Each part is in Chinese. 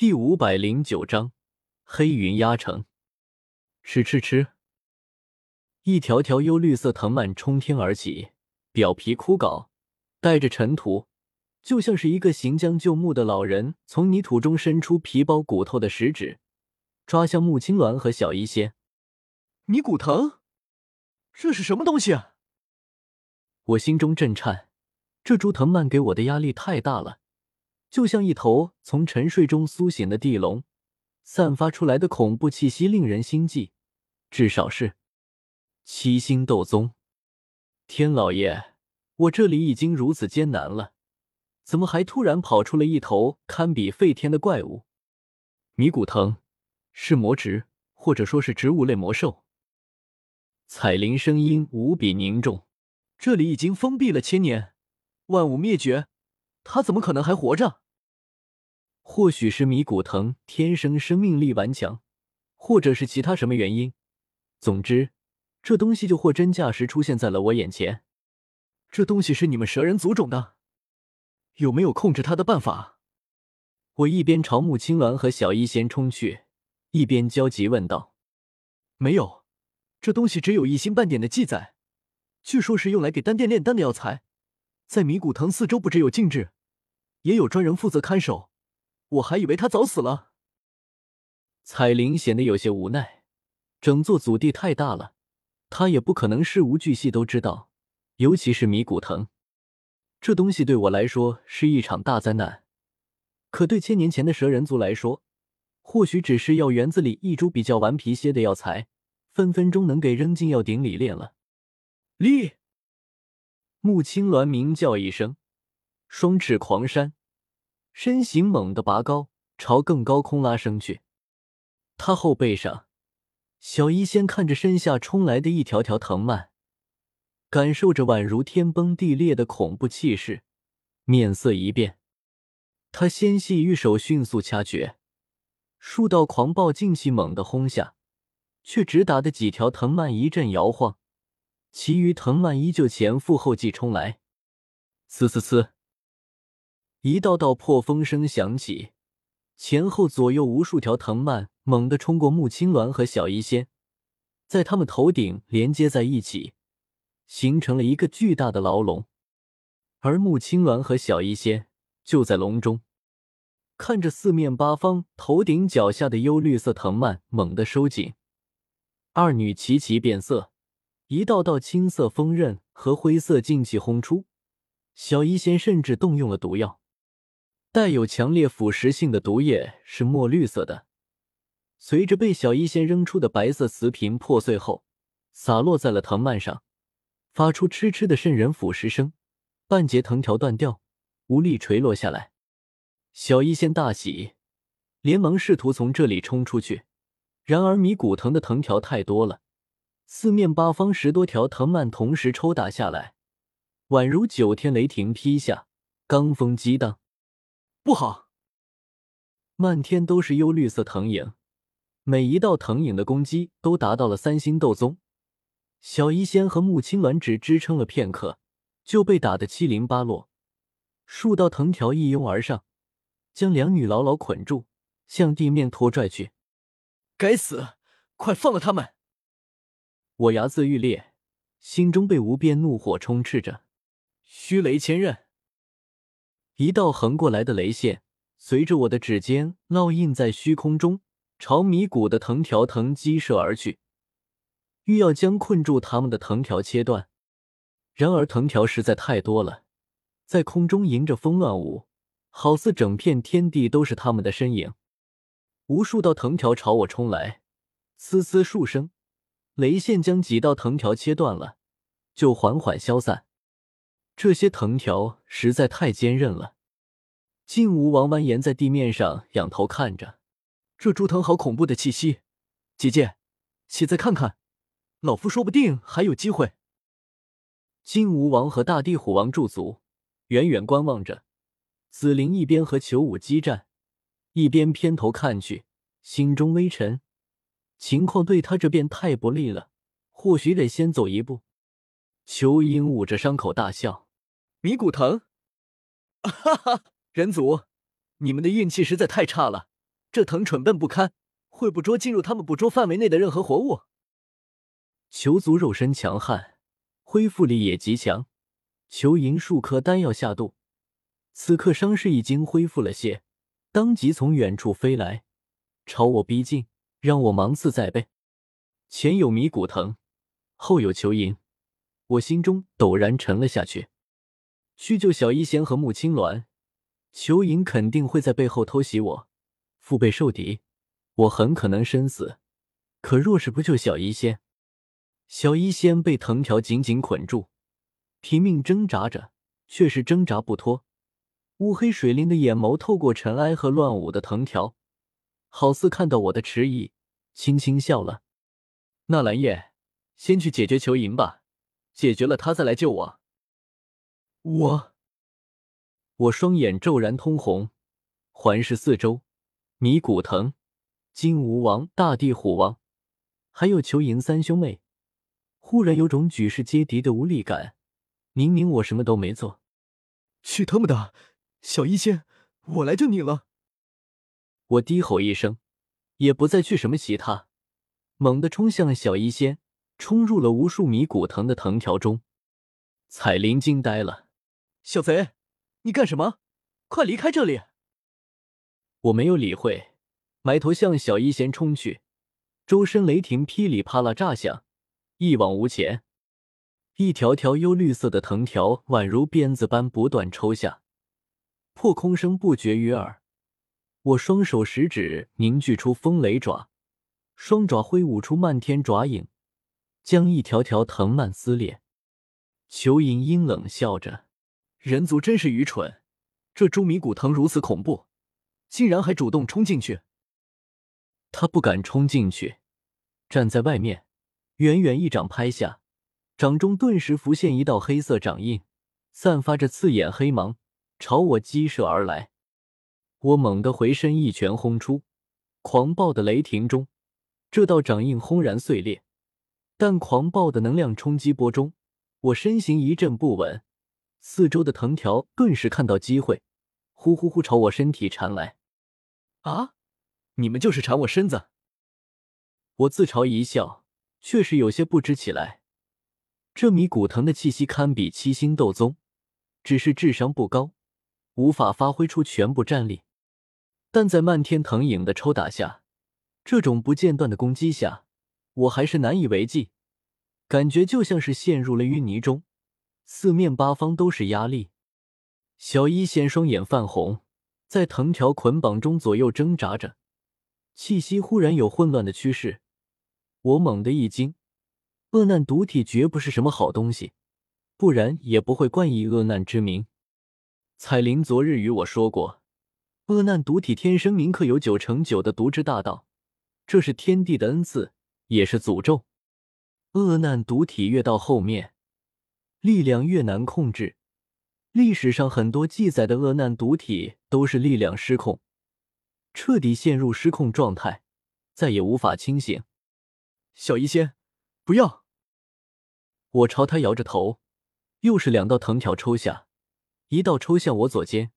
第五百零九章黑云压城。吃吃吃！一条条幽绿色藤蔓冲天而起，表皮枯槁，带着尘土，就像是一个行将就木的老人从泥土中伸出皮包骨头的食指，抓向穆青鸾和小医仙。泥骨藤，这是什么东西啊？我心中震颤，这株藤蔓给我的压力太大了，就像一头从沉睡中苏醒的地龙，散发出来的恐怖气息令人心悸。至少是七星斗宗。天老爷，我这里已经如此艰难了，怎么还突然跑出了一头堪比废天的怪物？迷骨藤是魔植，或者说是植物类魔兽。彩铃声音无比凝重。这里已经封闭了千年，万物灭绝，他怎么可能还活着？或许是迷骨藤天生生命力顽强，或者是其他什么原因。总之，这东西就货真价实出现在了我眼前。这东西是你们蛇人族种的，有没有控制它的办法？我一边朝穆青鸾和小医仙冲去，一边焦急问道：“没有，这东西只有一星半点的记载。”据说是用来给丹殿炼丹的药材，在迷古藤四周不只有禁制，也有专人负责看守。我还以为他早死了。彩铃显得有些无奈，整座祖地太大了，他也不可能事无巨细都知道。尤其是迷古藤，这东西对我来说是一场大灾难，可对千年前的蛇人族来说，或许只是药园子里一株比较顽皮些的药材，分分钟能给扔进药鼎里炼了。立！穆青鸾鸣叫一声，双翅狂扇，身形猛地拔高，朝更高空拉升去。他后背上，小医仙看着身下冲来的一条条藤蔓，感受着宛如天崩地裂的恐怖气势，面色一变。他纤细玉手迅速掐诀，数道狂暴劲气猛地轰下，却只打得几条藤蔓一阵摇晃。其余藤蔓依旧前赴后继冲来，呲呲呲，一道道破风声响起，前后左右无数条藤蔓猛地冲过穆青鸾和小医仙，在他们头顶连接在一起，形成了一个巨大的牢笼。而穆青鸾和小医仙就在笼中，看着四面八方、头顶脚下的幽绿色藤蔓猛地收紧，二女齐齐变色。一道道青色锋刃和灰色劲气轰出，小医仙甚至动用了毒药，带有强烈腐蚀性的毒液是墨绿色的，随着被小医仙扔出的白色瓷瓶破碎后，洒落在了藤蔓上，发出嗤嗤的渗人腐蚀声，半截藤条断掉，无力垂落下来。小医仙大喜，连忙试图从这里冲出去，然而迷古藤的藤条太多了。四面八方十多条藤蔓同时抽打下来，宛如九天雷霆劈下，罡风激荡。不好！漫天都是幽绿色藤影，每一道藤影的攻击都达到了三星斗宗。小医仙和穆青鸾只支撑了片刻，就被打得七零八落。数道藤条一拥而上，将两女牢牢捆住，向地面拖拽去。该死！快放了他们！我牙眦欲裂，心中被无边怒火充斥着。虚雷千刃，一道横过来的雷线随着我的指尖烙印在虚空中，朝迷谷的藤条藤击射而去，欲要将困住他们的藤条切断。然而藤条实在太多了，在空中迎着风乱舞，好似整片天地都是他们的身影。无数道藤条朝我冲来，嘶嘶数声。雷线将几道藤条切断了，就缓缓消散。这些藤条实在太坚韧了。劲吾王蜿蜒在地面上仰头看着，这株藤好恐怖的气息。姐姐，且再看看，老夫说不定还有机会。金吾王和大地虎王驻足，远远观望着。紫菱一边和裘武激战，一边偏头看去，心中微沉。情况对他这边太不利了，或许得先走一步。裘英捂着伤口大笑：“米骨藤，哈哈，人族，你们的运气实在太差了，这藤蠢笨不堪，会捕捉进入他们捕捉范围内的任何活物。裘族肉身强悍，恢复力也极强。裘银数颗丹药下肚，此刻伤势已经恢复了些，当即从远处飞来，朝我逼近，让我芒刺在背。前有迷骨藤，后有裘银，我心中陡然沉了下去。去救小医仙和穆青鸾，裘银肯定会在背后偷袭我，腹背受敌，我很可能身死。可若是不救小医仙，小医仙被藤条紧紧捆住，拼命挣扎着，却是挣扎不脱。乌黑水灵的眼眸透过尘埃和乱舞的藤条，好似看到我的迟疑，轻轻笑了。纳兰叶，先去解决裘银吧，解决了他再来救我。我，我双眼骤然通红，环视四周，迷古藤、金吾王、大地虎王，还有裘银三兄妹，忽然有种举世皆敌的无力感。明明我什么都没做，去他妈的！小医仙，我来救你了！我低吼一声，也不再去什么其他。猛地冲向了小医仙，冲入了无数米古藤的藤条中。彩铃惊呆了：“小贼，你干什么？快离开这里！”我没有理会，埋头向小医仙冲去。周身雷霆噼里啪啦炸响，一往无前。一条条幽绿色的藤条宛如鞭子般不断抽下，破空声不绝于耳。我双手食指凝聚出风雷爪。双爪挥舞出漫天爪影，将一条条藤蔓撕裂。裘银阴冷笑着：“人族真是愚蠢，这朱迷古藤如此恐怖，竟然还主动冲进去。”他不敢冲进去，站在外面，远远一掌拍下，掌中顿时浮现一道黑色掌印，散发着刺眼黑芒，朝我激射而来。我猛地回身，一拳轰出，狂暴的雷霆中。这道掌印轰然碎裂，但狂暴的能量冲击波中，我身形一阵不稳，四周的藤条顿时看到机会，呼呼呼朝我身体缠来。啊！你们就是缠我身子？我自嘲一笑，确实有些不知起来。这米古藤的气息堪比七星斗宗，只是智商不高，无法发挥出全部战力，但在漫天藤影的抽打下。这种不间断的攻击下，我还是难以为继，感觉就像是陷入了淤泥中，四面八方都是压力。小一仙双眼泛红，在藤条捆绑中左右挣扎着，气息忽然有混乱的趋势。我猛地一惊，恶难毒体绝不是什么好东西，不然也不会冠以恶难之名。彩铃昨日与我说过，恶难毒体天生铭刻有九成九的毒之大道。这是天地的恩赐，也是诅咒。恶难毒体越到后面，力量越难控制。历史上很多记载的恶难毒体都是力量失控，彻底陷入失控状态，再也无法清醒。小医仙，不要！我朝他摇着头，又是两道藤条抽下，一道抽向我左肩，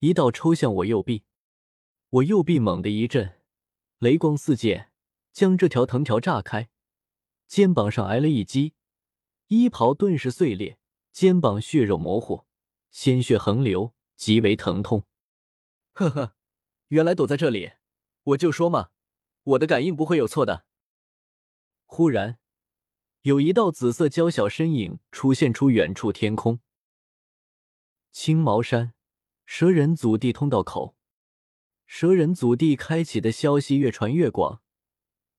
一道抽向我右臂。我右臂猛地一震。雷光四溅，将这条藤条炸开，肩膀上挨了一击，衣袍顿时碎裂，肩膀血肉模糊，鲜血横流，极为疼痛。呵呵，原来躲在这里，我就说嘛，我的感应不会有错的。忽然，有一道紫色娇小身影出现出远处天空。青毛山蛇人祖地通道口。蛇人祖地开启的消息越传越广，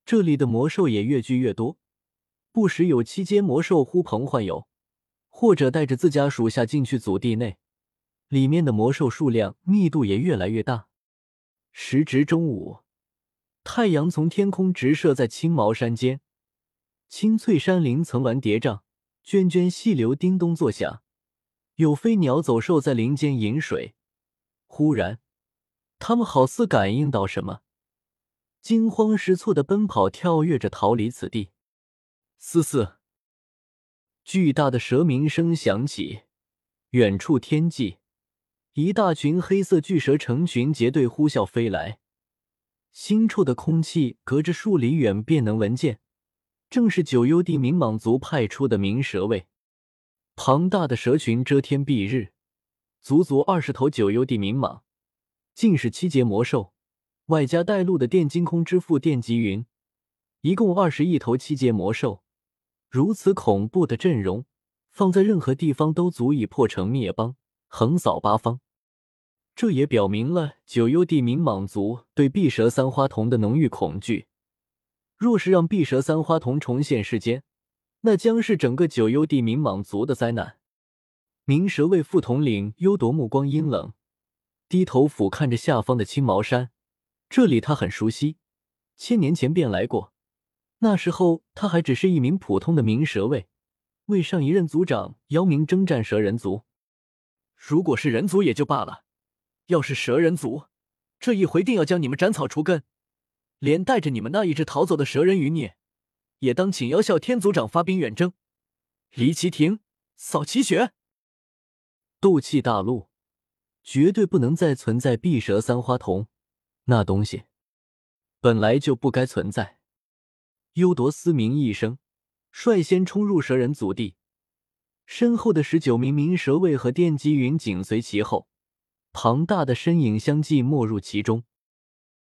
这里的魔兽也越聚越多，不时有七阶魔兽呼朋唤友，或者带着自家属下进去祖地内，里面的魔兽数量密度也越来越大。时值中午，太阳从天空直射在青毛山间，青翠山林层峦叠嶂，涓涓细流叮咚作响，有飞鸟走兽在林间饮水。忽然。他们好似感应到什么，惊慌失措的奔跑、跳跃着逃离此地。嘶嘶，巨大的蛇鸣声响起，远处天际，一大群黑色巨蛇成群结队呼啸飞来，腥臭的空气隔着数里远便能闻见，正是九幽地冥蟒族派出的冥蛇卫。庞大的蛇群遮天蔽日，足足二十头九幽地冥蟒，竟是七阶魔兽，外加带路的电金空之父电极云，一共二十亿头七阶魔兽。如此恐怖的阵容，放在任何地方都足以破城灭邦，横扫八方。这也表明了九幽地冥蟒族对碧蛇三花瞳的浓郁恐惧。若是让碧蛇三花瞳重现世间，那将是整个九幽地冥蟒族的灾难。冥蛇卫副统领幽夺目光阴冷，低头俯瞰着下方的青毛山。这里他很熟悉，千年前便来过。那时候他还只是一名普通的明蛇卫，为上一任族长姚明征战蛇人族。如果是人族也就罢了，要是蛇人族，这一回定要将你们斩草除根，连带着你们那一只逃走的蛇人余孽，也当请妖啸天族长发兵远征，离其亭，扫其血。斗气大陆绝对不能再存在碧蛇三花瞳，那东西本来就不该存在。幽铎嘶鸣一声，率先冲入蛇人祖地，身后的十九名冥蛇卫和电击云紧随其后，庞大的身影相继没入其中。